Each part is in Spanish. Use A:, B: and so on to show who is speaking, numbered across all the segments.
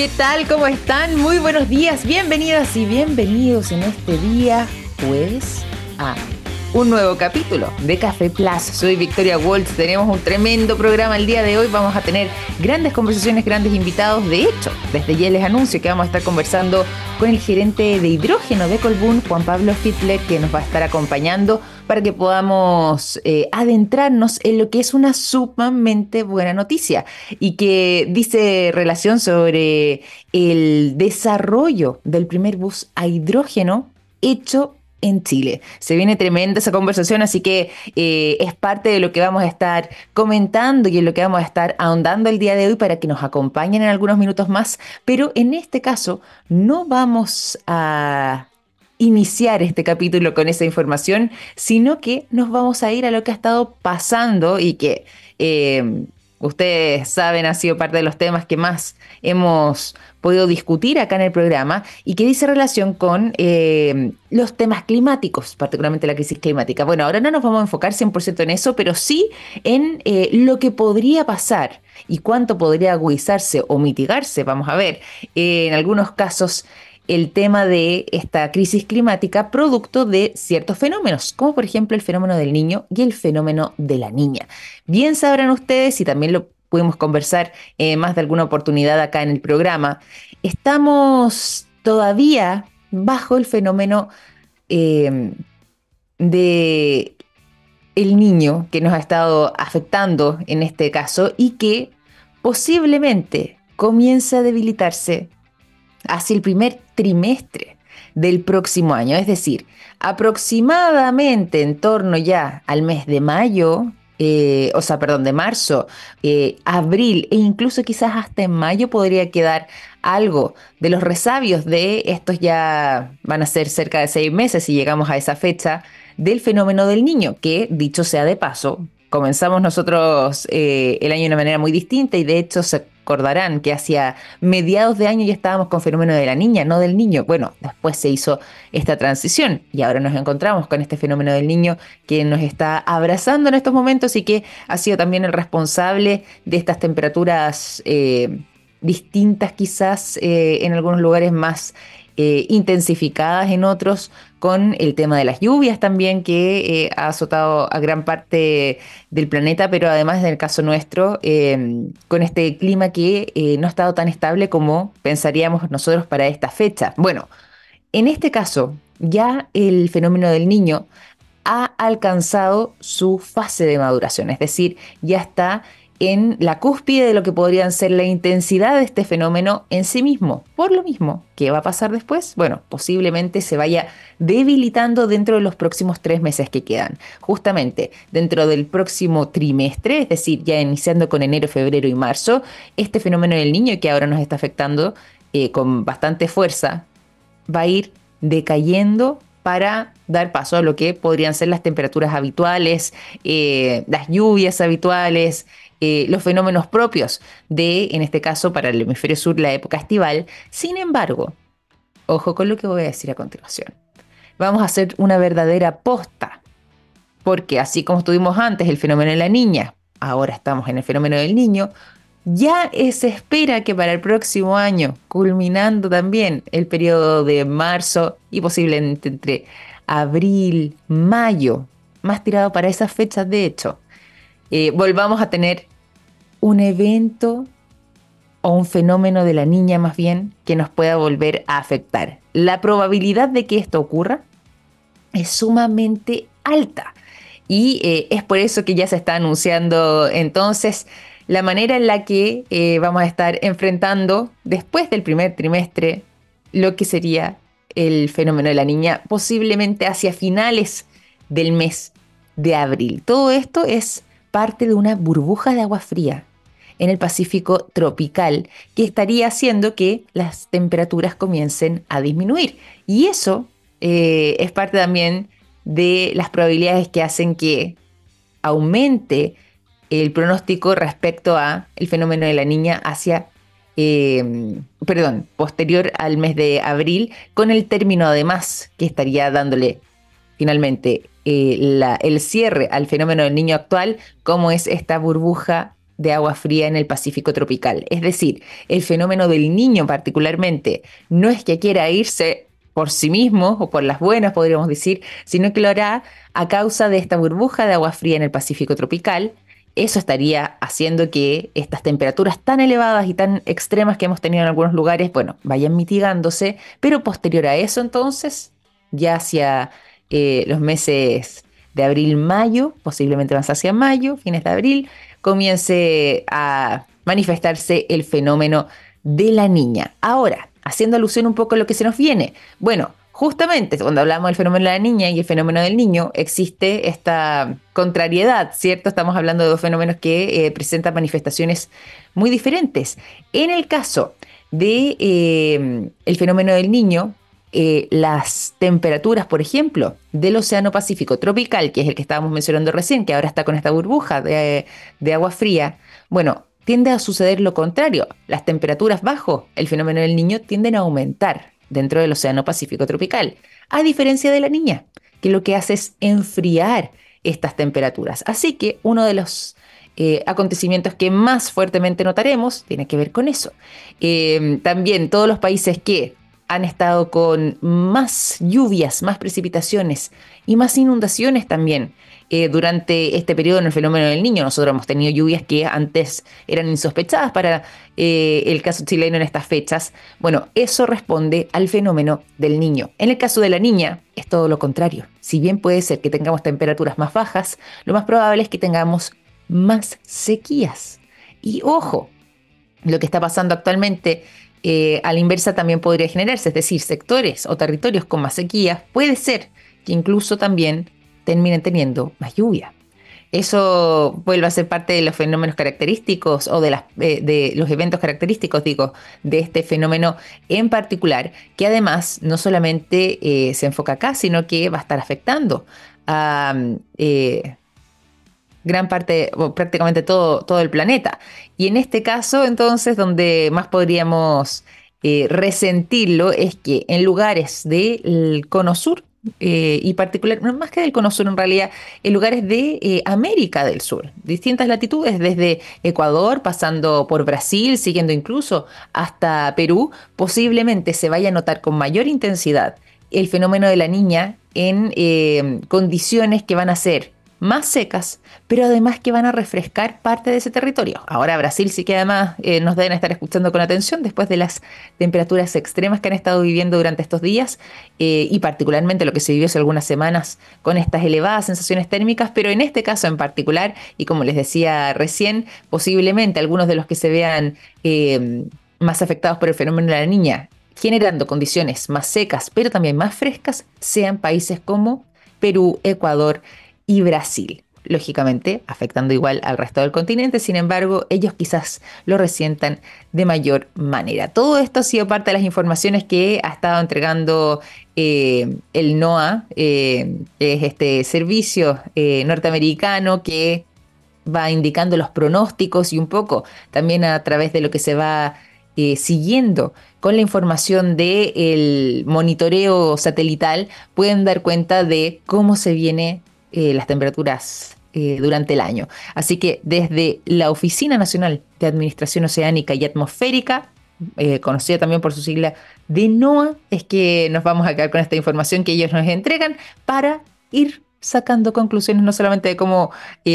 A: ¿Qué tal? ¿Cómo están? Muy buenos días, bienvenidas y bienvenidos en este día jueves a un nuevo capítulo de Café Plus. Soy Victoria Waltz, tenemos un tremendo programa el día de hoy, vamos a tener grandes conversaciones, grandes invitados. De hecho, desde ya les anuncio que vamos a estar conversando con el gerente de hidrógeno de Colbún, Juan Pablo Fitler, que nos va a estar acompañando para que podamos eh, adentrarnos en lo que es una sumamente buena noticia y que dice relación sobre el desarrollo del primer bus a hidrógeno hecho en Chile. Se viene tremenda esa conversación, así que eh, es parte de lo que vamos a estar comentando y en lo que vamos a estar ahondando el día de hoy para que nos acompañen en algunos minutos más. Pero en este caso no vamos a iniciar este capítulo con esa información, sino que nos vamos a ir a lo que ha estado pasando y que eh, ustedes saben ha sido parte de los temas que más hemos podido discutir acá en el programa y que dice relación con eh, los temas climáticos, particularmente la crisis climática. Bueno, ahora no nos vamos a enfocar 100% en eso, pero sí en eh, lo que podría pasar y cuánto podría agudizarse o mitigarse, vamos a ver, en algunos casos el tema de esta crisis climática producto de ciertos fenómenos, como por ejemplo el fenómeno del niño y el fenómeno de la niña. Bien sabrán ustedes, y también lo pudimos conversar en más de alguna oportunidad acá en el programa, estamos todavía bajo el fenómeno em, de el niño que nos ha estado afectando en este caso y que posiblemente comience a debilitarse hacia el primer trimestre del próximo año, es decir, aproximadamente en torno ya al mes de mayo, eh, o sea, perdón, de marzo, eh, abril e incluso quizás hasta en mayo podría quedar algo de los resabios de estos ya van a ser cerca de seis meses si llegamos a esa fecha del fenómeno del niño, que dicho sea de paso, comenzamos nosotros eh, el año de una manera muy distinta y de hecho se acordarán que hacia mediados de año ya estábamos con fenómeno de la niña, no del niño. Bueno, después se hizo esta transición y ahora nos encontramos con este fenómeno del niño que nos está abrazando en estos momentos y que ha sido también el responsable de estas temperaturas eh, distintas quizás eh, en algunos lugares más eh, intensificadas en otros, con el tema de las lluvias también que eh, ha azotado a gran parte del planeta, pero además en el caso nuestro, em, con este clima que eh, no ha estado tan estable como pensaríamos nosotros para esta fecha. Bueno, en este caso, ya el fenómeno del niño ha alcanzado su fase de maduración, es decir, ya está en la cúspide de lo que podrían ser la intensidad de este fenómeno en sí mismo. Por lo mismo, ¿qué va a pasar después? Bueno, posiblemente se vaya debilitando dentro de los próximos tres meses que quedan. Justamente dentro del próximo trimestre, es decir, ya iniciando con enero, febrero y marzo, este fenómeno del niño que ahora nos está afectando eh, con bastante fuerza, va a ir decayendo para dar paso a lo que podrían ser las temperaturas habituales, eh, las lluvias habituales, eh, los fenómenos propios de, en este caso, para el hemisferio sur, la época estival. Sin embargo, ojo con lo que voy a decir a continuación. Vamos a hacer una verdadera posta, porque así como estuvimos antes el fenómeno de la niña, ahora estamos en el fenómeno del niño, ya se espera que para el próximo año, culminando también el periodo de marzo y posiblemente entre abril, mayo, más tirado para esas fechas de hecho, eh, volvamos a tener un evento o un fenómeno de la niña más bien que nos pueda volver a afectar. La probabilidad de que esto ocurra es sumamente alta y eh, es por eso que ya se está anunciando entonces la manera en la que eh, vamos a estar enfrentando después del primer trimestre lo que sería el fenómeno de la niña, posiblemente hacia finales del mes de abril. Todo esto es parte de una burbuja de agua fría en el Pacífico tropical que estaría haciendo que las temperaturas comiencen a disminuir. Y eso eh, es parte también de las probabilidades que hacen que aumente el pronóstico respecto a el fenómeno de la niña hacia, eh, perdón, posterior al mes de abril, con el término además que estaría dándole finalmente eh, el cierre al fenómeno del niño actual, como es esta burbuja de agua fría en el Pacífico tropical. Es decir, el fenómeno del niño particularmente no es que quiera irse por sí mismo o por las buenas, podríamos decir, sino que lo hará a causa de esta burbuja de agua fría en el Pacífico tropical. Eso estaría haciendo que estas temperaturas tan elevadas y tan extremas que hemos tenido en algunos lugares, bueno, vayan mitigándose, pero posterior a eso entonces, ya hacia eh, los meses de abril-mayo, posiblemente más hacia mayo, fines de abril, comience a manifestarse el fenómeno de la niña. Ahora, haciendo alusión un poco a lo que se nos viene. Bueno, justamente cuando hablamos del fenómeno de la niña y el fenómeno del niño, existe esta contrariedad, ¿cierto? Estamos hablando de dos fenómenos que eh, presentan manifestaciones muy diferentes. En el caso de eh, el fenómeno del niño, eh, las temperaturas, por ejemplo, del Océano Pacífico tropical, que es el que estábamos mencionando recién, que ahora está con esta burbuja de, agua fría, bueno, tiende a suceder lo contrario. Las temperaturas bajo el fenómeno del niño tienden a aumentar dentro del Océano Pacífico tropical, a diferencia de la niña, que lo que hace es enfriar estas temperaturas. Así que uno de los eh, acontecimientos que más fuertemente notaremos tiene que ver con eso. Eh, también todos los países que han estado con más lluvias, más precipitaciones y más inundaciones también eh, durante este periodo en el fenómeno del niño. Nosotros hemos tenido lluvias que antes eran insospechadas para eh, el caso chileno en estas fechas. Bueno, eso responde al fenómeno del niño. En el caso de la niña es todo lo contrario. Si bien puede ser que tengamos temperaturas más bajas, lo más probable es que tengamos más sequías. Y ojo, lo que está pasando actualmente eh, a la inversa también podría generarse, es decir, sectores o territorios con más sequías, puede ser que incluso también terminen teniendo más lluvia. Eso vuelve a ser parte de los fenómenos característicos o de, eh, los eventos característicos, digo, de este fenómeno en particular, que además no solamente eh, se enfoca acá, sino que va a estar afectando a eh, gran parte, o prácticamente todo, todo el planeta. Y en este caso, entonces, donde más podríamos resentirlo es que en lugares del cono sur, eh, y particular, más que del cono sur en realidad, en lugares de eh, América del Sur, distintas latitudes, desde Ecuador, pasando por Brasil, siguiendo incluso hasta Perú, posiblemente se vaya a notar con mayor intensidad el fenómeno de la niña en eh, condiciones que van a ser más secas, pero además que van a refrescar parte de ese territorio. Ahora Brasil sí que además eh, nos deben estar escuchando con atención después de las temperaturas extremas que han estado viviendo durante estos días eh, y particularmente lo que se vivió hace algunas semanas con estas elevadas sensaciones térmicas, pero en este caso en particular, y como les decía recién, posiblemente algunos de los que se vean eh, más afectados por el fenómeno de la niña generando condiciones más secas, pero también más frescas, sean países como Perú, Ecuador, y Brasil. Lógicamente, afectando igual al resto del continente, sin embargo, ellos quizás lo resientan de mayor manera. Todo esto ha sido parte de las informaciones que ha estado entregando eh, el NOAA, eh, es este servicio eh, norteamericano que va indicando los pronósticos y un poco también a través de lo que se va siguiendo con la información del monitoreo satelital, pueden dar cuenta de cómo se viene eh, las temperaturas eh, durante el año. Así que desde la Oficina Nacional de Administración Oceánica y Atmosférica, eh, conocida también por su sigla de NOAA, es que nos vamos a quedar con esta información que ellos nos entregan para ir sacando conclusiones no solamente de cómo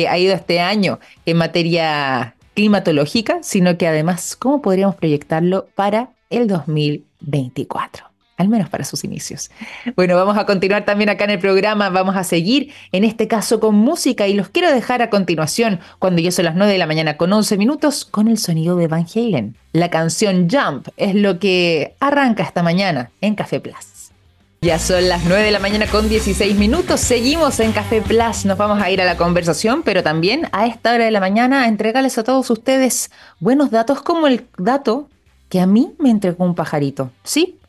A: ha ido este año en materia climatológica, sino que además cómo podríamos proyectarlo para el 2024 al menos para sus inicios. Bueno, vamos a continuar también acá en el programa, vamos a seguir en este caso con música y los quiero dejar a continuación cuando ya son las 9 de la mañana con 11 minutos con el sonido de Van Halen. La canción Jump es lo que arranca esta mañana en Café Plus. Ya son las 9 de la mañana con 16 minutos. Seguimos en Café Plus. Nos vamos a ir a la conversación, pero también a esta hora de la mañana a entregarles a todos ustedes buenos datos como el dato que a mí me entregó un pajarito. Sí,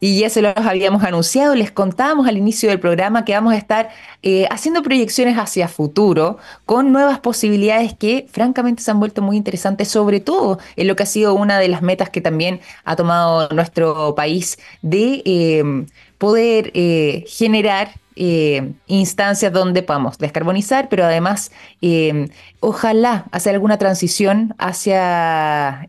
A: Y ya se los habíamos anunciado, les contábamos al inicio del programa que vamos a estar eh, haciendo proyecciones hacia futuro con nuevas posibilidades que francamente se han vuelto muy interesantes, sobre todo en lo que ha sido una de las metas que también ha tomado nuestro país de eh, poder eh, generar instancias donde podamos descarbonizar, pero además ojalá hacer alguna transición hacia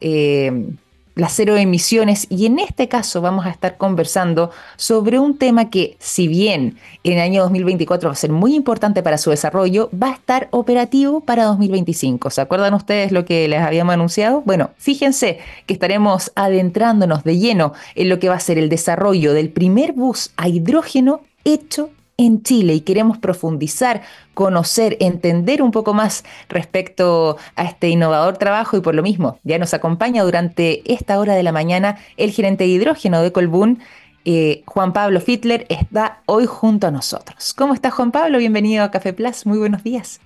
A: las cero emisiones y en este caso vamos a estar conversando sobre un tema que si bien en el año 2024 va a ser muy importante para su desarrollo, va a estar operativo para 2025. ¿Se acuerdan ustedes lo que les habíamos anunciado? Bueno, fíjense que estaremos adentrándonos de lleno en lo que va a ser el desarrollo del primer bus a hidrógeno hecho en Chile y queremos profundizar, conocer, entender un poco más respecto a este innovador trabajo y por lo mismo ya nos acompaña durante esta hora de la mañana el gerente de hidrógeno de Colbún, eh, Juan Pablo Fitler, está hoy junto a nosotros. ¿Cómo estás Juan Pablo? Bienvenido a Café Plus, muy buenos días.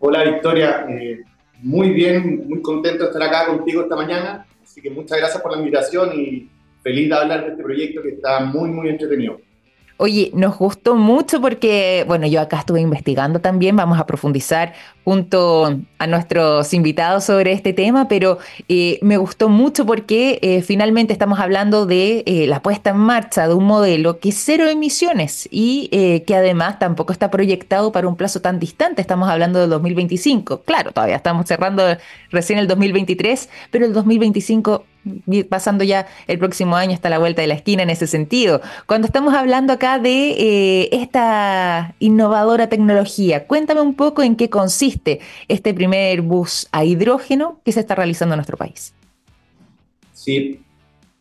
B: Hola Victoria, eh, muy bien, muy contento de estar acá contigo esta mañana, así que muchas gracias por la invitación y feliz de hablar de este proyecto que está muy, muy entretenido.
A: Oye, nos gustó mucho porque, bueno, yo acá estuve investigando también, vamos a profundizar junto a nuestros invitados sobre este tema, pero eh, me gustó mucho porque eh, finalmente estamos hablando de eh, la puesta en marcha de un modelo que es cero emisiones y que además tampoco está proyectado para un plazo tan distante, estamos hablando del 2025. Claro, todavía estamos cerrando recién el 2023, pero el 2025 pasando ya el próximo año está la vuelta de la esquina en ese sentido. Cuando estamos hablando acá de esta innovadora tecnología, cuéntame un poco en qué consiste este primer bus a hidrógeno que se está realizando en nuestro país.
B: Sí,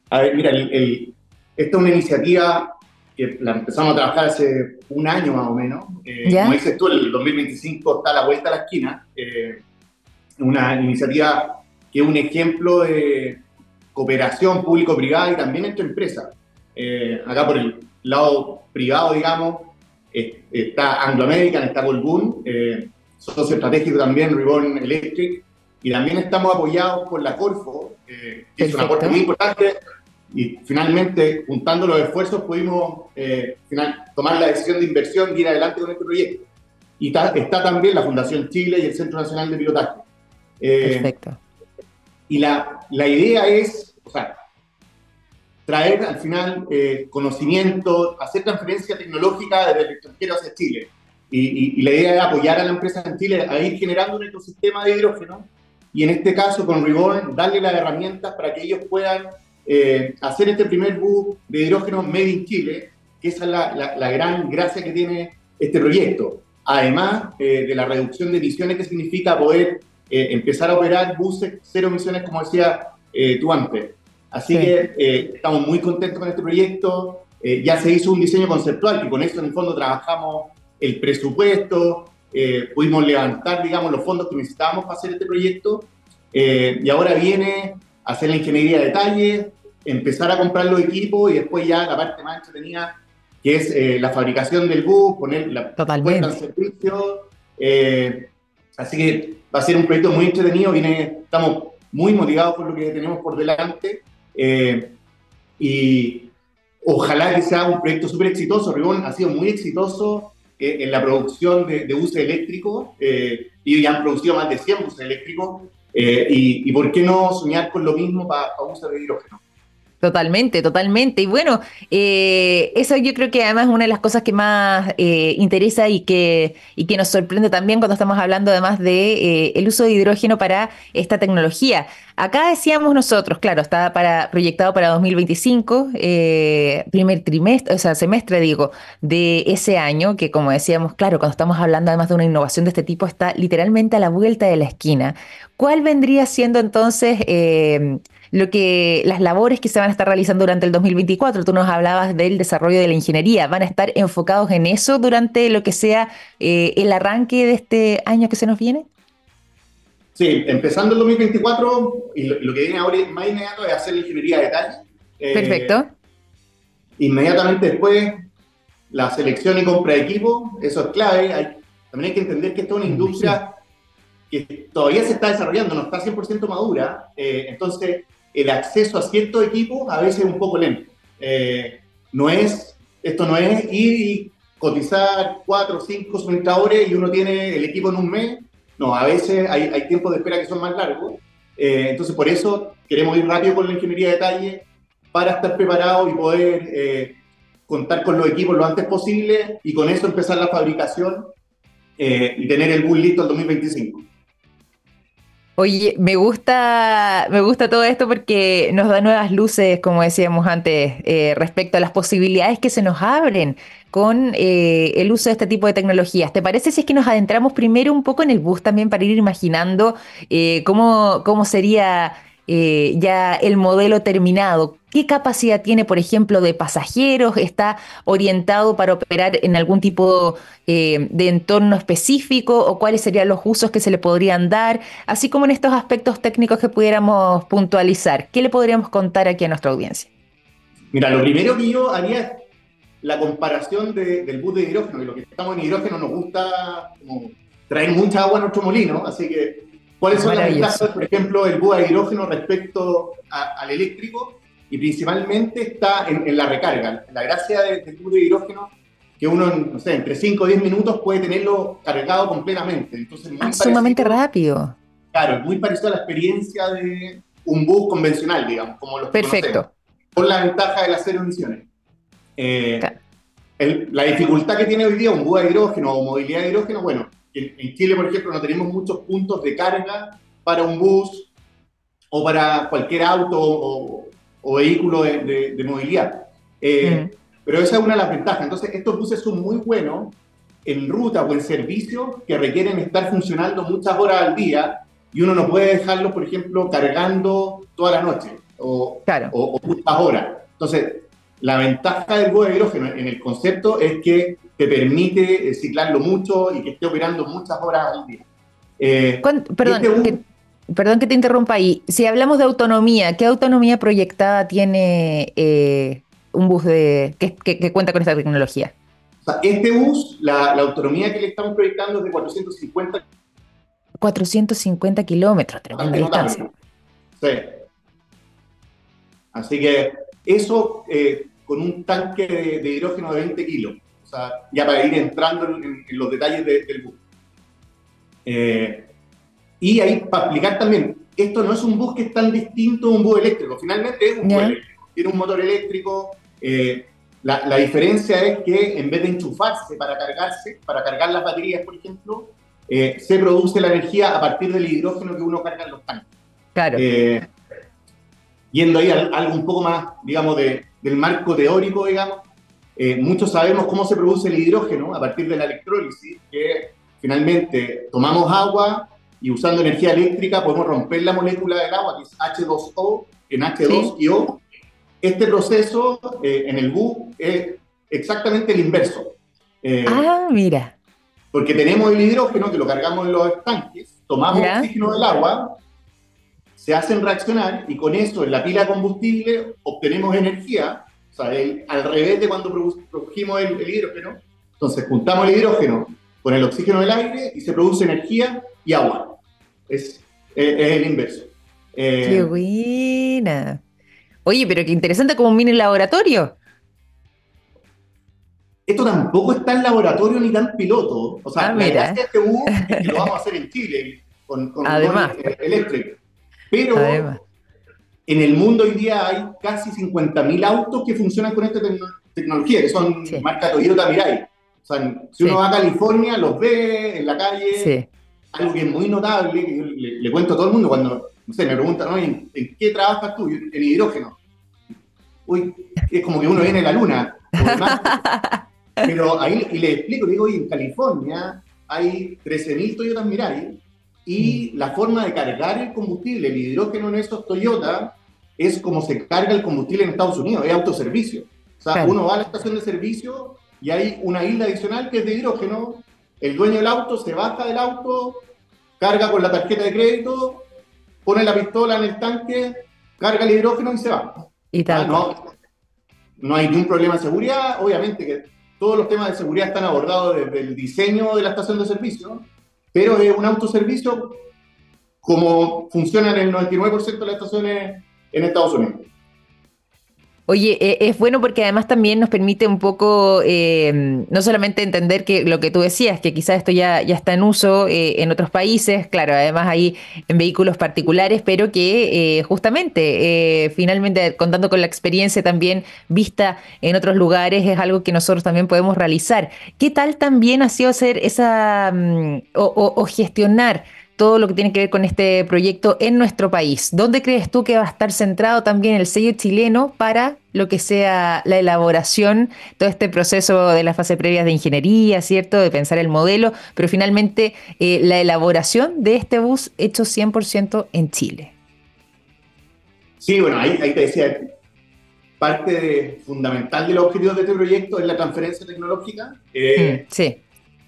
B: a ver, mira, esta es una iniciativa que la empezamos a trabajar hace un año más o menos. Eh, como dices tú, el 2025 está a la vuelta a la esquina. Eh, una iniciativa que es un ejemplo de cooperación público-privada y también entre empresas. Eh, acá por el lado privado, digamos, está Anglo American, está Colbún, eh, socio estratégico también, Ribbon Electric, y también estamos apoyados por la Corfo, que es un aporte muy importante, y finalmente, juntando los esfuerzos, pudimos eh, final, tomar la decisión de inversión y ir adelante con este proyecto. Y está, está también la Fundación Chile y el Centro Nacional de Pilotaje.
A: Eh, Perfecto.
B: Y la, la, idea es, o sea, traer al final eh, conocimiento, hacer transferencia tecnológica desde el extranjero hacia Chile. Y, la idea es apoyar a la empresa en Chile a ir generando un ecosistema de hidrógeno y en este caso con Reborn darle las herramientas para que ellos puedan eh, hacer este primer bus de hidrógeno made in Chile, que esa es la, la, gran gracia que tiene este proyecto. Además eh, de la reducción de emisiones que significa poder eh, empezar a operar buses cero emisiones, como decía tú antes. Así que estamos muy contentos con este proyecto. ya se hizo un diseño conceptual, que con eso en el fondo trabajamos el presupuesto, eh, pudimos levantar, digamos, los fondos que necesitábamos para hacer este proyecto, eh, y ahora viene hacer la ingeniería de detalle, empezar a comprar los equipos y después ya la parte más entretenida, que es eh, la fabricación del bus, poner la
A: puesta
B: en servicio. Así que va a ser un proyecto muy entretenido, viene, estamos muy motivados por lo que tenemos por delante. y ojalá que sea un proyecto súper exitoso. Ribón ha sido muy exitoso en la producción de, de buses eléctricos, eh, y ya han producido más de 100 buses eléctricos, eh, y, por qué no soñar con lo mismo para, para buses de hidrógeno.
A: Totalmente, totalmente. Y bueno, eh, eso yo creo que además es una de las cosas que más eh, interesa y que, y que nos sorprende también cuando estamos hablando además de eh, el uso de hidrógeno para esta tecnología. Acá decíamos nosotros, claro, está para, proyectado para 2025, primer trimestre, o sea, semestre, digo, de ese año, que como decíamos, claro, cuando estamos hablando además de una innovación de este tipo, está literalmente a la vuelta de la esquina. ¿Cuál vendría siendo entonces lo que las labores que se van a estar realizando durante el 2024. Tú nos hablabas del desarrollo de la ingeniería. ¿Van a estar enfocados en eso durante lo que sea eh, el arranque de este año que se nos viene?
B: Sí, empezando el 2024, y lo, que viene ahora más inmediato es hacer la ingeniería de detalle.
A: Eh, Perfecto.
B: Inmediatamente después, la selección y compra de equipo, eso es clave. también hay que entender que esto es una industria que todavía se está desarrollando, no está 100% madura, eh, entonces el acceso a ciertos equipos a veces es un poco lento. Eh, no es, esto no es ir y cotizar cuatro o cinco suministradores y uno tiene el equipo en un mes. No, a veces hay, hay tiempos de espera que son más largos. Eh, entonces, por eso queremos ir rápido con la ingeniería de detalle para estar preparados y poder eh, contar con los equipos lo antes posible y con eso empezar la fabricación y tener el bus listo el 2025.
A: Oye, me gusta, me gusta todo esto porque nos da nuevas luces, como decíamos antes, eh, respecto a las posibilidades que se nos abren con eh, el uso de este tipo de tecnologías. ¿Te parece si es que nos adentramos primero un poco en el bus también para ir imaginando eh, cómo, cómo sería eh, ya el modelo terminado? ¿Qué capacidad tiene, por ejemplo, de pasajeros? ¿Está orientado para operar en algún tipo eh, de entorno específico? ¿O cuáles serían los usos que se le podrían dar? Así como en estos aspectos técnicos que pudiéramos puntualizar. ¿Qué le podríamos contar aquí a nuestra audiencia?
B: Mira, lo primero que yo haría es la comparación de, del bus de hidrógeno, que lo que estamos en hidrógeno nos gusta traer mucha agua a nuestro molino, así que ¿cuáles son las ventajas, por ejemplo, del bus de hidrógeno respecto a, al eléctrico? Y principalmente está en, en la recarga. La gracia del, bus de hidrógeno que uno, no sé, entre 5 o 10 minutos puede tenerlo cargado completamente. Entonces, muy
A: Ah, sumamente rápido.
B: Claro, muy parecido a la experiencia de un bus convencional, digamos, como los
A: Perfecto.
B: con la ventaja de las cero emisiones. Eh,
A: Claro.
B: el- la dificultad que tiene hoy día un bus de hidrógeno o movilidad de hidrógeno, bueno, en, en Chile, por ejemplo, no tenemos muchos puntos de carga para un bus o para cualquier auto o, o vehículo de, de- de movilidad. Eh,
A: Mm.
B: Pero esa es una de las ventajas. Entonces, estos buses son muy buenos en ruta o en servicio que requieren estar funcionando muchas horas al día y uno no puede dejarlos, por ejemplo, cargando toda la noche o,
A: Claro.
B: o, o muchas horas. Entonces, la ventaja del bus de hidrógeno en el concepto es que te permite eh, ciclarlo mucho y que esté operando muchas horas al día. Eh,
A: ¿Cuán- Perdón,
B: este bus-
A: que, perdón que te interrumpa ahí. Si hablamos de autonomía, ¿qué autonomía proyectada tiene eh, un bus de, que, que- que cuenta con esta tecnología?
B: o sea, este bus, la, la autonomía que le estamos proyectando es de 450
A: 450 kilómetros, tremenda distancia.
B: Sí. Así que eso eh, con un tanque de, de hidrógeno de 20 kilos. O sea, ya para ir entrando en, en- en los detalles de- del bus. Eh, y ahí, para explicar también, esto no es un bus que es tan distinto a un bus eléctrico. Finalmente es un bus eléctrico. Tiene un motor eléctrico. eh, la, la diferencia es que en vez de enchufarse para cargarse, para cargar las baterías, por ejemplo, eh, se produce la energía a partir del hidrógeno que uno carga en los tanques.
A: Claro.
B: Eh, yendo ahí a algo un poco más, digamos, de- del marco teórico, digamos, eh, muchos sabemos cómo se produce el hidrógeno a partir de la electrólisis, que finalmente tomamos agua y usando energía eléctrica podemos romper la molécula del agua, que es H2O, en H2 y O. Este proceso eh, en el BU es exactamente el inverso. Eh,
A: ah, mira.
B: porque tenemos el hidrógeno que lo cargamos en los tanques, tomamos
A: Ya.
B: oxígeno del agua, se hacen reaccionar y con eso en la pila de combustible obtenemos energía, o sea, el- al revés de cuando produ- produjimos el, el hidrógeno. Entonces juntamos el hidrógeno con el oxígeno del aire y se produce energía y agua. Es, es- es el inverso. Eh,
A: Qué buena. Oye, pero qué interesante como un mini laboratorio.
B: esto tampoco está en laboratorio ni tan piloto. O sea,
A: Ah,
B: la
A: mira.
B: gracia este bus es que lo vamos a hacer en Chile con, con
A: Además.
B: motores eléctricos. Pero
A: Además.
B: en el mundo hoy día hay casi 50.000 autos que funcionan con esta tecno- tecnología, que son
A: Sí.
B: marca Toyota Mirai. O sea, si uno
A: Sí.
B: va a California, los ve en la calle,
A: Sí.
B: algo que es muy notable, que yo le, le cuento a todo el mundo cuando, no sé, me preguntan, ¿no? ¿en, en qué trabajas tú? En hidrógeno. Uy, es como que uno viene a la luna. Pero ahí y le explico, le digo, oye, en California hay 13.000 Toyotas Mirai y la forma de cargar el combustible, el hidrógeno en esos Toyota, es como se carga el combustible en Estados Unidos, es autoservicio. O sea,
A: Claro.
B: uno va a la estación de servicio y hay una isla adicional que es de hidrógeno, el dueño del auto se baja del auto, carga con la tarjeta de crédito, pone la pistola en el tanque, carga el hidrógeno y se va.
A: Y
B: Ah,
A: tal. cual.
B: no, no hay ningún problema de seguridad. Obviamente que todos los temas de seguridad están abordados desde el diseño de la estación de servicio. Pero es un autoservicio como funciona en el 99% de las estaciones en Estados Unidos.
A: Oye, eh, es bueno porque además también nos permite un poco, eh, no solamente entender que lo que tú decías, que quizás esto ya, ya está en uso eh, en otros países, claro, además ahí en vehículos particulares, pero que justamente, finalmente, contando con la experiencia también vista en otros lugares, es algo que nosotros también podemos realizar. ¿Qué tal también ha sido hacer esa mm, o gestionar? Todo lo que tiene que ver con este proyecto en nuestro país. ¿Dónde crees tú que va a estar centrado también el sello chileno para lo que sea la elaboración, todo este proceso de la fase previa de ingeniería, ¿cierto? De pensar el modelo, pero finalmente eh, la elaboración de este bus hecho 100% en Chile.
B: Sí, bueno, ahí, te decía, parte fundamental de los objetivos de este proyecto es la transferencia tecnológica.
A: Eh, mm, sí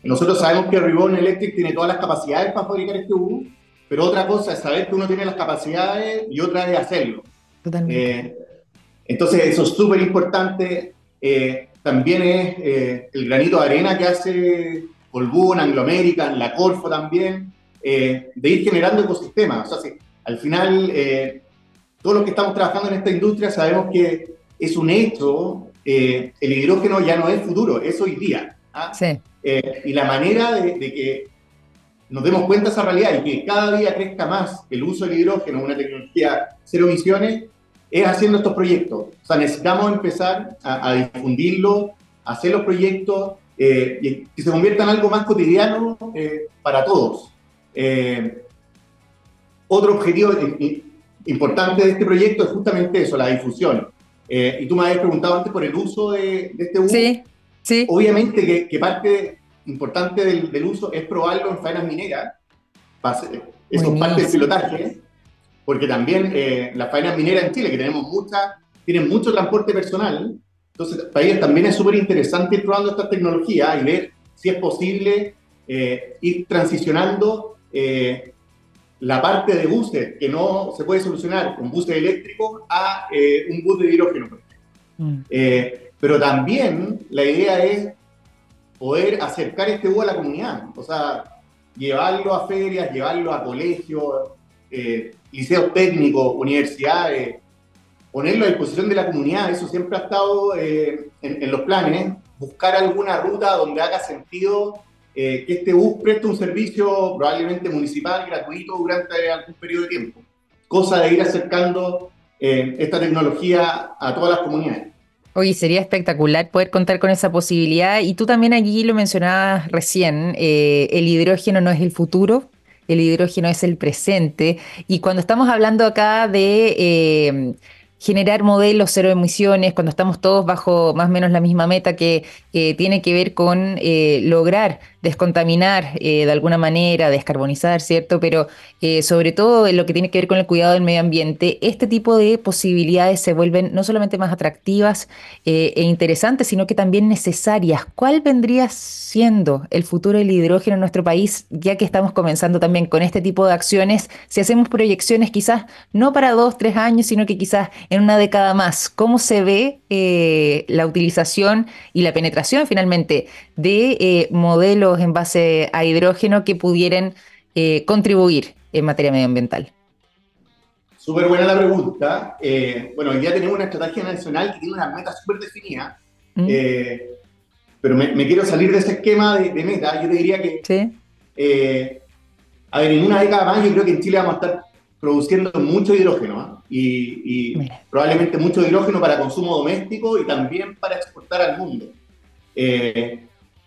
B: nosotros sabemos que Ribbon Electric tiene todas las capacidades para fabricar este bus, pero otra cosa es saber que uno tiene las capacidades y otra es hacerlo.
A: Totalmente. Eh,
B: entonces, eso es súper importante. Eh, también es eh, el granito de arena que hace Colbún, Anglo American, la Corfo también, de ir generando ecosistemas. O sea, al final, todos los que estamos trabajando en esta industria sabemos que es un hecho, el hidrógeno ya no es futuro, es hoy día. ¿ah?
A: Sí.
B: Eh, y la manera de, que nos demos cuenta de esa realidad y que cada día crezca más el uso del hidrógeno, una tecnología cero emisiones, es haciendo estos proyectos. O sea, necesitamos empezar a, difundirlo, hacer los proyectos eh, y que se conviertan en algo más cotidiano eh, para todos. otro objetivo importante de este proyecto es justamente eso, la difusión. y tú me habías preguntado antes por el uso de, de este
A: Sí.
B: Obviamente que, parte importante del, uso es probarlo en faenas mineras. Eso es parte del pilotaje, porque también eh, las faenas mineras en Chile, que tenemos muchas, tienen mucho transporte personal, entonces para ellos también es súper interesante ir probando esta tecnología y ver si es posible eh, ir transicionando eh, la parte de buses que no se puede solucionar con buses eléctricos a un bus de hidrógeno. Mm. Pero también la idea es poder acercar este búho a la comunidad, o sea, llevarlo a ferias, llevarlo a colegios, eh, liceos técnicos, universidades, ponerlo a disposición de la comunidad, eso siempre ha estado eh, en, los planes, buscar alguna ruta donde haga sentido eh, que este bus preste un servicio probablemente municipal, gratuito, durante algún periodo de tiempo, cosa de ir acercando esta tecnología a todas las comunidades.
A: Oye, sería espectacular poder contar con esa posibilidad. Y tú también allí lo mencionabas recién, eh, el hidrógeno no es el futuro, el hidrógeno es el presente. Y cuando estamos hablando acá de... Eh, generar modelos cero emisiones, cuando estamos todos bajo más o menos la misma meta que tiene que ver con eh, lograr descontaminar eh, de alguna manera, descarbonizar, ¿cierto? Pero eh, sobre todo en lo que tiene que ver con el cuidado del medio ambiente, este tipo de posibilidades se vuelven no solamente más atractivas e interesantes, sino que también necesarias. ¿Cuál vendría siendo el futuro del hidrógeno en nuestro país, ya que estamos comenzando también con este tipo de acciones? Si hacemos proyecciones quizás no para dos, tres años, sino que quizás en una década más, ¿cómo se ve la utilización y la penetración finalmente de modelos en base a hidrógeno que pudieran eh, contribuir en materia medioambiental?
B: Súper buena la pregunta. Eh, bueno, hoy día tenemos una estrategia nacional que tiene una meta súper definida, mm. eh, pero me, quiero salir de ese esquema de, meta. Yo te diría que,
A: ¿Sí?
B: a ver, en una década más yo creo que en Chile vamos a estar produciendo mucho hidrógeno y, probablemente mucho hidrógeno para consumo doméstico y también para exportar al mundo.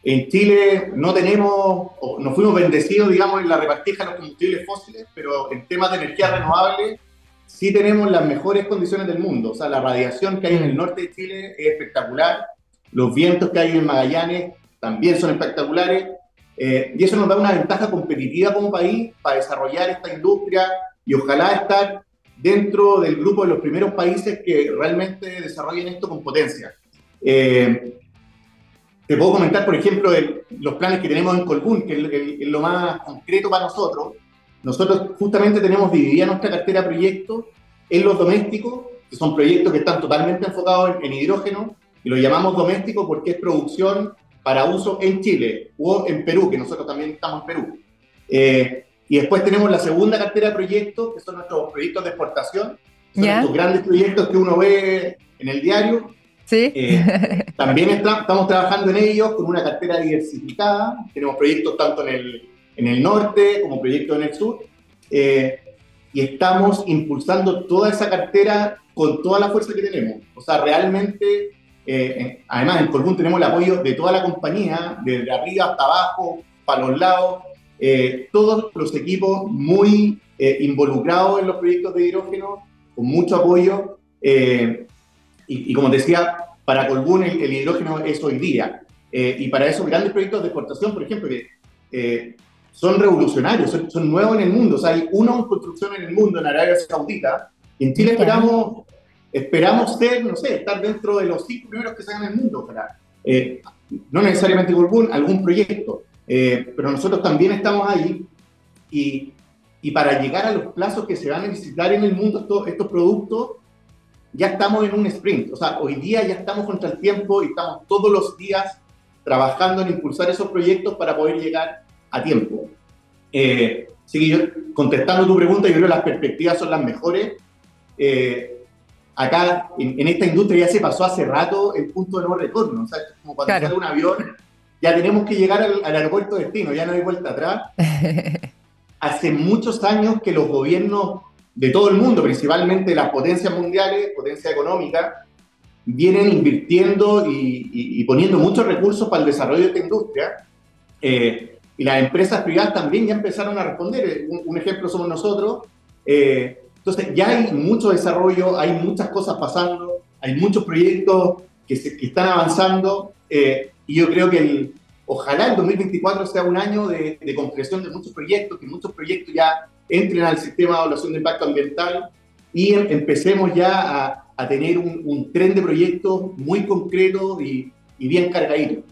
B: En Chile no tenemos, nos fuimos bendecidos, digamos, en la repartija de los combustibles fósiles, pero en temas de energía renovable sí tenemos las mejores condiciones del mundo. O sea, la radiación que hay en el norte de Chile es espectacular, los vientos que hay en Magallanes también son espectaculares, eh, y eso nos da una ventaja competitiva como país para desarrollar esta industria y ojalá estar dentro del grupo de los primeros países que realmente desarrollen esto con potencia. Eh, te puedo comentar, por ejemplo, los planes que tenemos en Colbún, que es, lo más concreto para nosotros. Nosotros justamente tenemos dividida nuestra cartera de proyectos en los domésticos, que son proyectos que están totalmente enfocados en, hidrógeno, y lo llamamos doméstico porque es producción para uso en Chile o en Perú, que nosotros también estamos en Perú. y después tenemos la segunda cartera de proyectos, que son nuestros proyectos de exportación, son estos grandes proyectos que uno ve en el diario.
A: Sí.
B: también estamos trabajando en ellos con una cartera diversificada. Tenemos proyectos tanto en el, en el norte como proyectos en el sur. y estamos impulsando toda esa cartera con toda la fuerza que tenemos. O sea, realmente, eh, además en Colbún tenemos el apoyo de toda la compañía, desde arriba hasta abajo, para los lados, eh, todos los equipos muy eh, involucrados en los proyectos de hidrógeno, con mucho apoyo. Y, como decía, para Colbún el, hidrógeno es hoy día. y para esos grandes proyectos de exportación, por ejemplo, que son revolucionarios, son, son, nuevos en el mundo. O sea, hay uno en construcción en el mundo, en Arabia Saudita, y en Chile esperamos esperamos ser, no sé, estar dentro de los cinco primeros que salgan en el mundo, para, eh, no necesariamente Gorbun, algún proyecto, eh, pero nosotros también estamos ahí y, y, para llegar a los plazos que se van a necesitar en el mundo estos, estos productos, ya estamos en un sprint, o sea, hoy día ya estamos contra el tiempo y estamos todos los días trabajando en impulsar esos proyectos para poder llegar a tiempo. Eh, así que yo, contestando tu pregunta, yo creo que las perspectivas son las mejores. Eh, acá en, esta industria ya se pasó hace rato el punto de no retorno. O sea, es como cuando sale un avión, ya tenemos que llegar al, aeropuerto de destino, ya no hay vuelta atrás. hace muchos años que los gobiernos de todo el mundo, principalmente las potencias mundiales, potencia económica, vienen invirtiendo y, poniendo muchos recursos para el desarrollo de esta industria. Eh, y las empresas privadas también ya empezaron a responder. Un, ejemplo somos nosotros. Eh, entonces, ya hay mucho desarrollo, hay muchas cosas pasando, hay muchos proyectos que, se, están avanzando eh, y yo creo que el, ojalá el 2024 sea un año de, de, concreción de muchos proyectos, que muchos proyectos ya entren al sistema de evaluación de impacto ambiental y em, empecemos ya a, a tener un, un, tren de proyectos muy concreto y, y bien cargadito.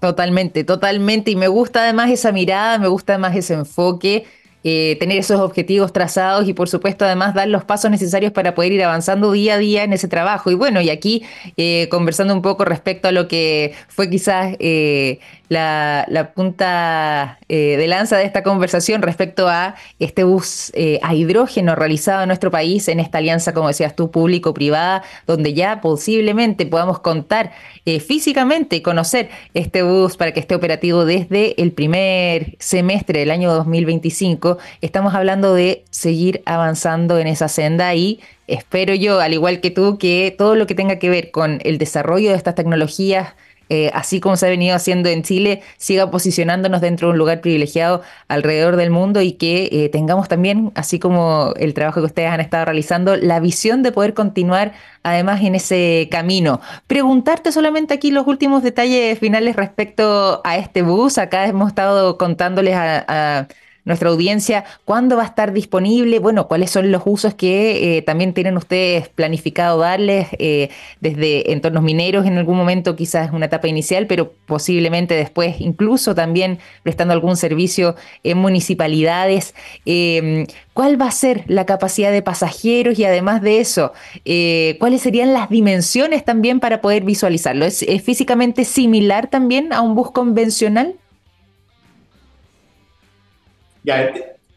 A: Totalmente, totalmente. Y me gusta además esa mirada, me gusta además ese enfoque eh, tener esos objetivos trazados y por supuesto además dar los pasos necesarios para poder ir avanzando día a día en ese trabajo. Y bueno, y aquí eh, conversando un poco respecto a lo que fue quizás eh, la, punta de lanza de esta conversación respecto a este bus a hidrógeno realizado en nuestro país en esta alianza, como decías tú, público-privada, donde ya posiblemente podamos contar físicamente y conocer este bus para que esté operativo desde el primer semestre del año 2025 estamos hablando de seguir avanzando en esa senda y espero yo, al igual que tú, que todo lo que tenga que ver con el desarrollo de estas tecnologías, eh, así como se ha venido haciendo en Chile, siga posicionándonos dentro de un lugar privilegiado alrededor del mundo y que eh, tengamos también, así como el trabajo que ustedes han estado realizando, la visión de poder continuar además en ese camino. Preguntarte solamente aquí los últimos detalles finales respecto a este bus. Acá hemos estado contándoles a nuestra audiencia, cuándo va a estar disponible, bueno, cuáles son los usos que eh, también tienen ustedes planificado darles eh, desde entornos mineros en algún momento, quizás una etapa inicial, pero posiblemente después, incluso también prestando algún servicio en municipalidades. Em, ¿Cuál va a ser la capacidad de pasajeros y además de eso, eh, cuáles serían las dimensiones también para poder visualizarlo? ¿Es, ¿Es, físicamente similar también a un bus convencional?
B: Ya,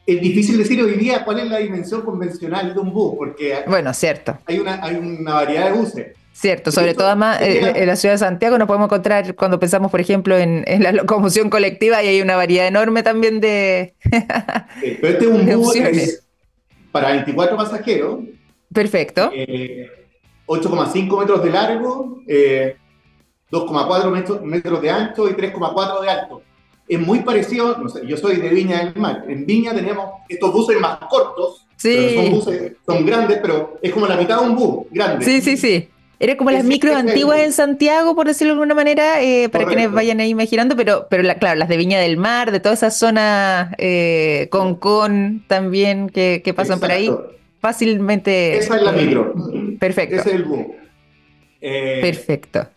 B: es difícil decir hoy día cuál es la dimensión convencional de un bus, porque
A: bueno, cierto.
B: Hay, una, hay una variedad de buses.
A: Cierto, sobre todo además eh, en la ciudad de Santiago nos podemos encontrar cuando pensamos, por ejemplo, en, la locomoción colectiva y hay una variedad enorme también de.
B: pero este es un bus para 24 pasajeros.
A: Perfecto.
B: 8,5 eh, metros de largo, 2,4 metros, metros de ancho y 3,4 de alto es muy parecido, no sé, yo soy de Viña del Mar, en Viña tenemos estos buses más cortos,
A: sí.
B: son buses, son grandes, pero es como la mitad de un bus, grande.
A: Sí, sí, sí. Era como las micros antiguas en Santiago, por decirlo de alguna manera, eh, para quienes vayan ahí imaginando, pero, pero la, claro, las de Viña del Mar, de toda esa zona eh, con con también que, que pasan por ahí, fácilmente.
B: Esa es la micro.
A: Perfecto.
B: Ese es el bus.
A: Eh, Perfecto.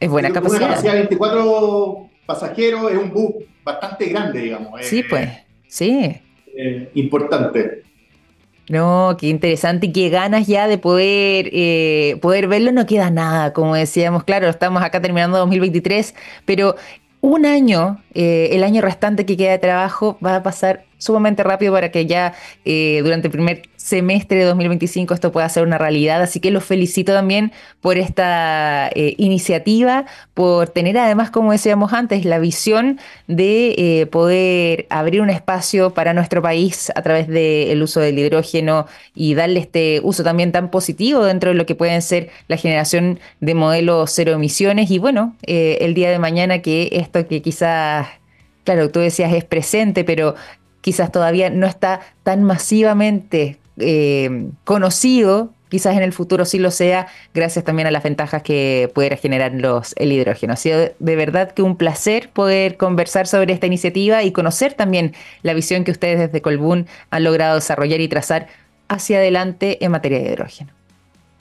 A: Es buena capacidad.
B: Una capacidad de 24 pasajeros, es un bus bastante grande, digamos.
A: Sí, pues, sí.
B: Eh, importante.
A: No, qué interesante y qué ganas ya de poder, eh, poder verlo. No queda nada, como decíamos, claro, estamos acá terminando 2023, pero un año eh, el año restante que queda de trabajo va a pasar sumamente rápido para que ya eh, durante el primer semestre de 2025 esto pueda ser una realidad. Así que los felicito también por esta eh, iniciativa, por tener además, como decíamos antes, la visión de eh, poder abrir un espacio para nuestro país a través del uso del hidrógeno y darle este uso también tan positivo dentro de lo que pueden ser la generación de modelos cero emisiones. Y bueno, el día de mañana que esto que quizás claro, tú decías es presente, pero quizás todavía no está tan masivamente eh, conocido, quizás en el futuro sí lo sea, gracias también a las ventajas que pudiera generar el hidrógeno. Ha sido de verdad que un placer poder conversar sobre esta iniciativa y conocer también la visión que ustedes desde Colbún han logrado desarrollar y trazar hacia adelante en materia de hidrógeno.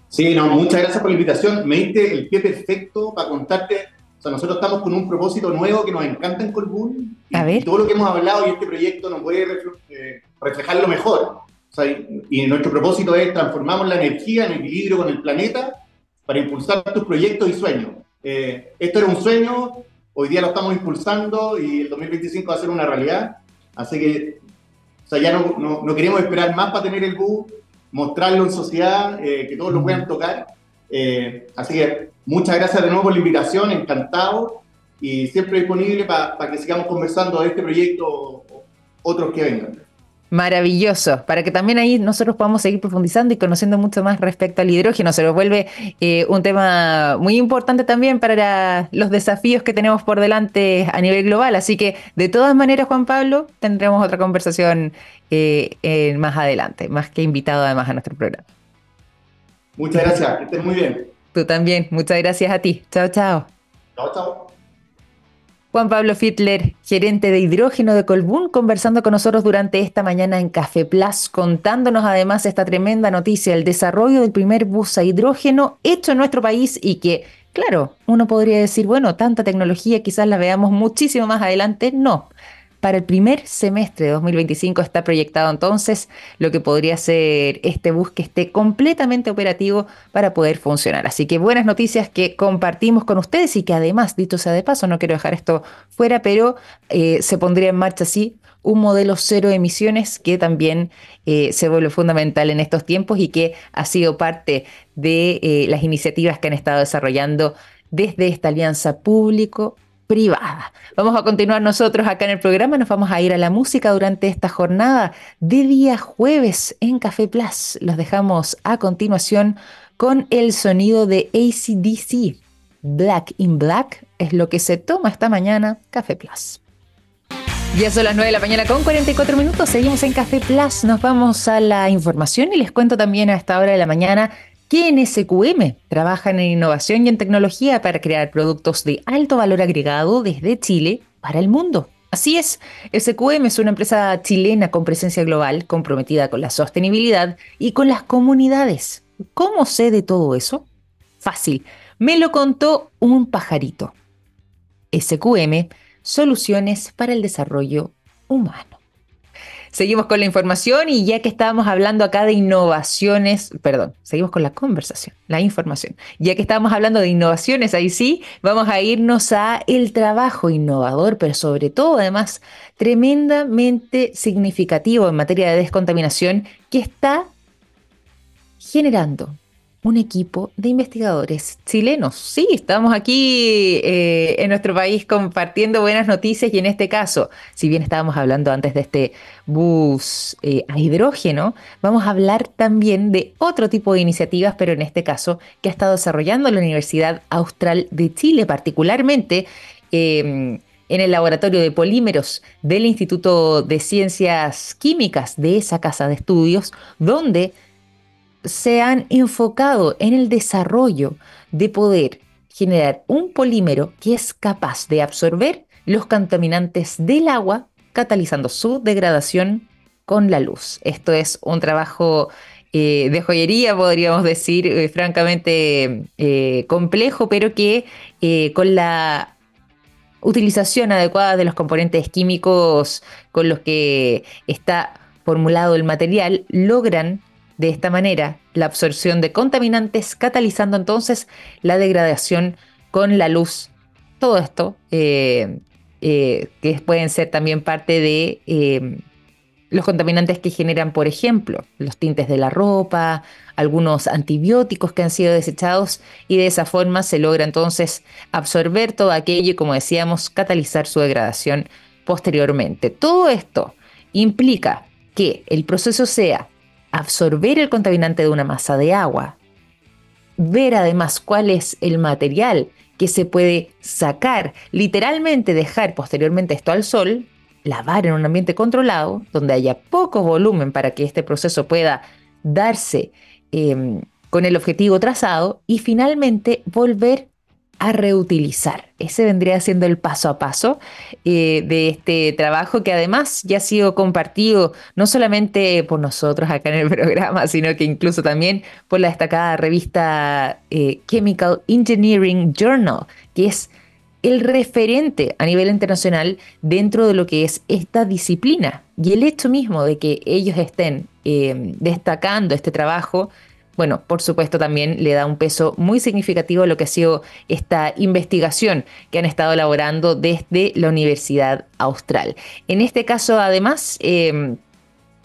B: Sí, no, muchas gracias por la invitación. Me diste el pie perfecto para contarte sea, nosotros estamos con un propósito nuevo que nos encanta en Colbún. Y todo lo que hemos hablado y este proyecto nos puede eh, reflejar lo mejor. O sea, y, nuestro propósito es transformar la energía en equilibrio con el planeta para impulsar tus proyectos y sueños. Eh, esto era un sueño, hoy día lo estamos impulsando y el 2025 va a ser una realidad. Así que o sea, ya no, no, queremos esperar más para tener el bus, mostrarlo en sociedad, eh, que todos lo puedan tocar. Así que Muchas gracias de nuevo por la invitación, encantado y siempre disponible para que sigamos conversando de este proyecto otros que vengan.
A: Maravilloso, para que también ahí nosotros podamos seguir profundizando y conociendo mucho más respecto al hidrógeno. Se nos vuelve eh, un tema muy importante también para los desafíos que tenemos por delante a nivel global. Así que, de todas maneras, Juan Pablo, tendremos otra conversación eh, más adelante, más que invitado además a nuestro programa.
B: Muchas gracias, que estén muy bien.
A: Tú también. Muchas gracias a ti. Chao, chao.
B: Chao, chao.
A: Juan Pablo Fittler, gerente de hidrógeno de Colbún, conversando con nosotros durante esta mañana en Café Plus, contándonos además esta tremenda noticia, el desarrollo del primer bus a hidrógeno hecho en nuestro país y que, claro, uno podría decir, bueno, tanta tecnología quizás la veamos muchísimo más adelante. No, para el primer semestre de 2025 está proyectado entonces lo que podría ser este bus que esté completamente operativo para poder funcionar. Así que buenas noticias que compartimos con ustedes y que además, dicho sea de paso, no quiero dejar esto fuera, pero eh, se pondría en marcha así un modelo cero emisiones que también eh, se vuelve fundamental en estos tiempos y que ha sido parte de eh, las iniciativas que han estado desarrollando desde esta alianza público privada. Vamos a continuar nosotros acá en el programa, nos vamos a ir a la música durante esta jornada de día jueves en Café Plus. Los dejamos a continuación con el sonido de ACDC. Black in Black es lo que se toma esta mañana Café Plus. Ya son las 9 de la mañana con 44 minutos, seguimos en Café Plus, nos vamos a la información y les cuento también a esta hora de la mañana que en SQM trabajan en innovación y en tecnología para crear productos de alto valor agregado desde Chile para el mundo. Así es, SQM es una empresa chilena con presencia global, comprometida con la sostenibilidad y con las comunidades. ¿Cómo sé de todo eso? Fácil, me lo contó un pajarito. SQM, soluciones para el desarrollo humano. Seguimos con la información y ya que estábamos hablando acá de innovaciones, perdón, seguimos con la conversación, la información. Ya que estábamos hablando de innovaciones, ahí sí, vamos a irnos a el trabajo innovador, pero sobre todo además tremendamente significativo en materia de descontaminación que está generando un equipo de investigadores chilenos. Sí, estamos aquí eh, en nuestro país compartiendo buenas noticias y en este caso, si bien estábamos hablando antes de este bus eh, a hidrógeno, vamos a hablar también de otro tipo de iniciativas, pero en este caso que ha estado desarrollando la Universidad Austral de Chile, particularmente. Em, en el laboratorio de polímeros del Instituto de Ciencias Químicas de esa casa de estudios, donde se han enfocado en el desarrollo de poder generar un polímero que es capaz de absorber los contaminantes del agua, catalizando su degradación con la luz. Esto es un trabajo eh, de joyería, podríamos decir, eh, francamente eh, complejo, pero que con la utilización adecuada de los componentes químicos con los que está formulado el material, logran de esta manera la absorción de contaminantes, catalizando entonces la degradación con la luz. Todo esto eh, eh, que pueden ser también parte de eh, los contaminantes que generan, por ejemplo, los tintes de la ropa, algunos antibióticos que han sido desechados y de esa forma se logra entonces absorber todo aquello y, como decíamos, catalizar su degradación posteriormente. Todo esto implica que el proceso sea absorber el contaminante de una masa de agua, ver además cuál es el material que se puede sacar, literalmente dejar posteriormente esto al sol, lavar en un ambiente controlado, donde haya poco volumen para que este proceso pueda darse em, con el objetivo trazado y finalmente volver a reutilizar. Ese vendría siendo el paso a paso eh, de este trabajo que además ya ha sido compartido no solamente por nosotros acá en el programa, sino que incluso también por la destacada revista eh, Chemical Engineering Journal, que es el referente a nivel internacional dentro de lo que es esta disciplina. Y el hecho mismo de que ellos estén eh, destacando este trabajo, bueno, por supuesto también le da un peso muy significativo a lo que ha sido esta investigación que han estado elaborando desde la Universidad Austral. En este caso, además, eh,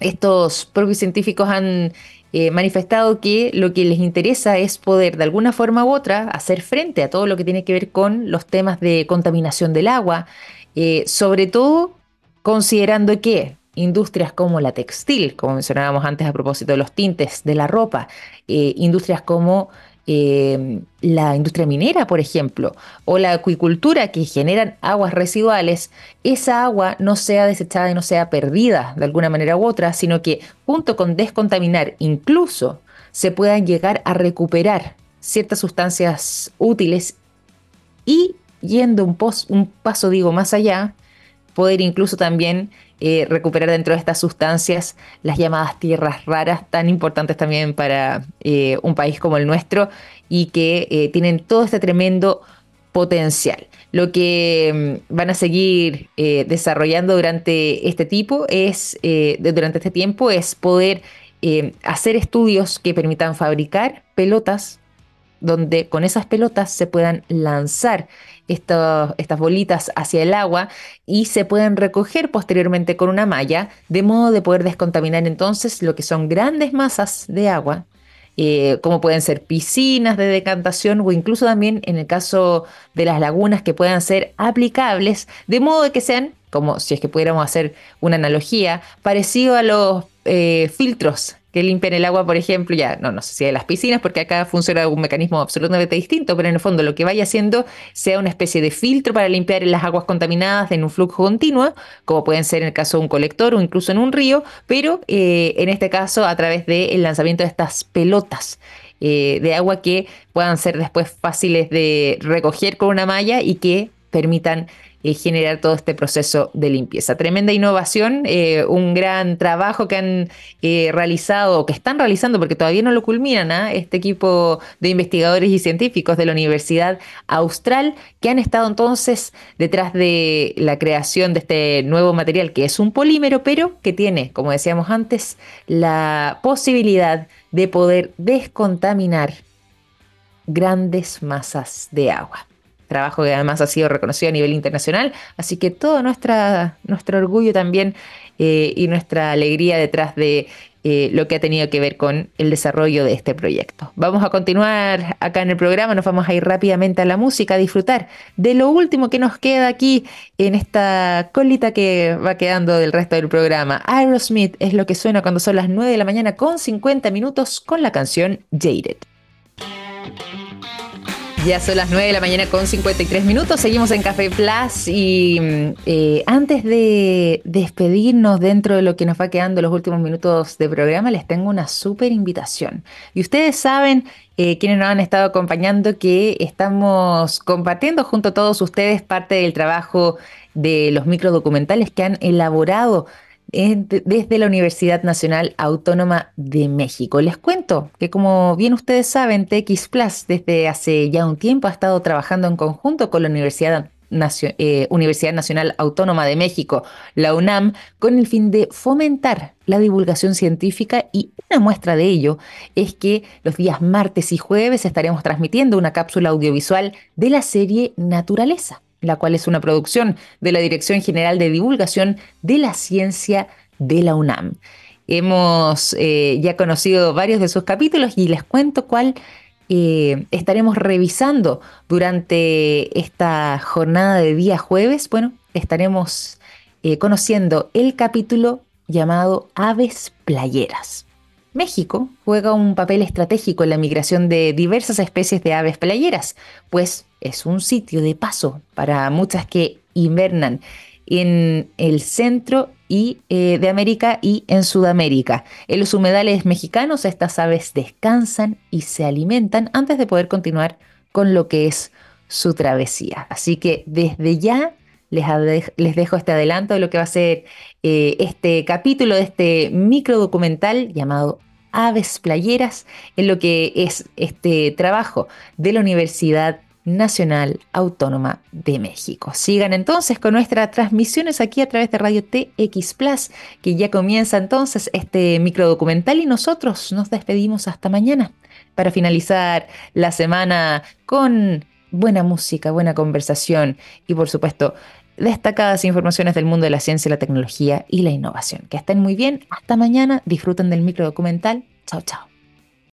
A: estos propios científicos han eh, manifestado que lo que les interesa es poder de alguna forma u otra hacer frente a todo lo que tiene que ver con los temas de contaminación del agua, eh, sobre todo considerando que industrias como la textil, como mencionábamos antes a propósito de los tintes de la ropa, eh, industrias como eh, la industria minera, por ejemplo, o la acuicultura que generan aguas residuales, esa agua no sea desechada y no sea perdida de alguna manera u otra, sino que junto con descontaminar incluso se puedan llegar a recuperar ciertas sustancias útiles y yendo un, un paso, digo, más allá, poder incluso también eh, recuperar dentro de estas sustancias las llamadas tierras raras, tan importantes también para eh, un país como el nuestro y que eh, tienen todo este tremendo potencial. Lo que mm, van a seguir desarrollando durante este tipo es, durante este tiempo, es poder hacer estudios que permitan fabricar pelotas donde con esas pelotas se puedan lanzar estas bolitas hacia el agua y se pueden recoger posteriormente con una malla, de modo de poder descontaminar entonces lo que son grandes masas de agua, eh, como pueden ser piscinas de decantación o incluso también en el caso de las lagunas que puedan ser aplicables, de modo de que sean, como si es que pudiéramos hacer una analogía, parecido a los eh, filtros que limpian el agua, por ejemplo, ya no, no sé si de las piscinas, porque acá funciona un mecanismo absolutamente distinto, pero en el fondo lo que vaya haciendo sea una especie de filtro para limpiar las aguas contaminadas en un flujo continuo, como pueden ser en el caso de un colector o incluso en un río, pero eh, en este caso a través del lanzamiento de estas pelotas. Eh, de agua que puedan ser después fáciles de recoger con una malla y que permitan eh, generar todo este proceso de limpieza. Tremenda innovación, eh, un gran trabajo que han eh, realizado, que están realizando, porque todavía no lo culminan, ¿ah? este equipo de investigadores y científicos de la Universidad Austral, que han estado entonces detrás de la creación de este nuevo material, que es un polímero, pero que tiene, como decíamos antes, la posibilidad de poder descontaminar grandes masas de agua trabajo que además ha sido reconocido a nivel internacional, así que todo nuestra, nuestro orgullo también eh, y nuestra alegría detrás de eh, lo que ha tenido que ver con el desarrollo de este proyecto. Vamos a continuar acá en el programa, nos vamos a ir rápidamente a la música, a disfrutar de lo último que nos queda aquí en esta colita que va quedando del resto del programa. Aerosmith es lo que suena cuando son las 9 de la mañana con 50 minutos con la canción Jaded. Ya son las 9 de la mañana con 53 minutos. Seguimos en Café Plus y eh, antes de despedirnos dentro de lo que nos va quedando los últimos minutos de programa, les tengo una súper invitación. Y ustedes saben, eh, quienes nos han estado acompañando, que estamos compartiendo junto a todos ustedes parte del trabajo de los microdocumentales que han elaborado desde la Universidad Nacional Autónoma de México. Les cuento que como bien ustedes saben, TX Plus desde hace ya un tiempo ha estado trabajando en conjunto con la Universidad eh, Universidad Nacional Autónoma de México, la UNAM, con el fin de fomentar la divulgación científica y una muestra de ello es que los días martes y jueves estaremos transmitiendo una cápsula audiovisual de la serie Naturaleza la cual es una producción de la Dirección General de Divulgación de la Ciencia de la UNAM. Hemos eh, ya conocido varios de sus capítulos y les cuento cuál eh, estaremos revisando durante esta jornada de día jueves. Bueno, estaremos eh, conociendo el capítulo llamado Aves Playeras. México juega un papel estratégico en la migración de diversas especies de aves playeras, pues es un sitio de paso para muchas que invernan en el centro y, eh, de América y en Sudamérica. En los humedales mexicanos estas aves descansan y se alimentan antes de poder continuar con lo que es su travesía. Así que desde ya les, les dejo este adelanto de lo que va a ser eh, este capítulo de este micro documental llamado Aves Playeras, en lo que es este trabajo de la Universidad Nacional Autónoma de México. Sigan entonces con nuestras transmisiones aquí a través de Radio TX Plus, que ya comienza entonces este microdocumental y nosotros nos despedimos hasta mañana para finalizar la semana con buena música, buena conversación y por supuesto destacadas informaciones del mundo de la ciencia, la tecnología y la innovación. Que estén muy bien, hasta mañana, disfruten del microdocumental. Chao, chao.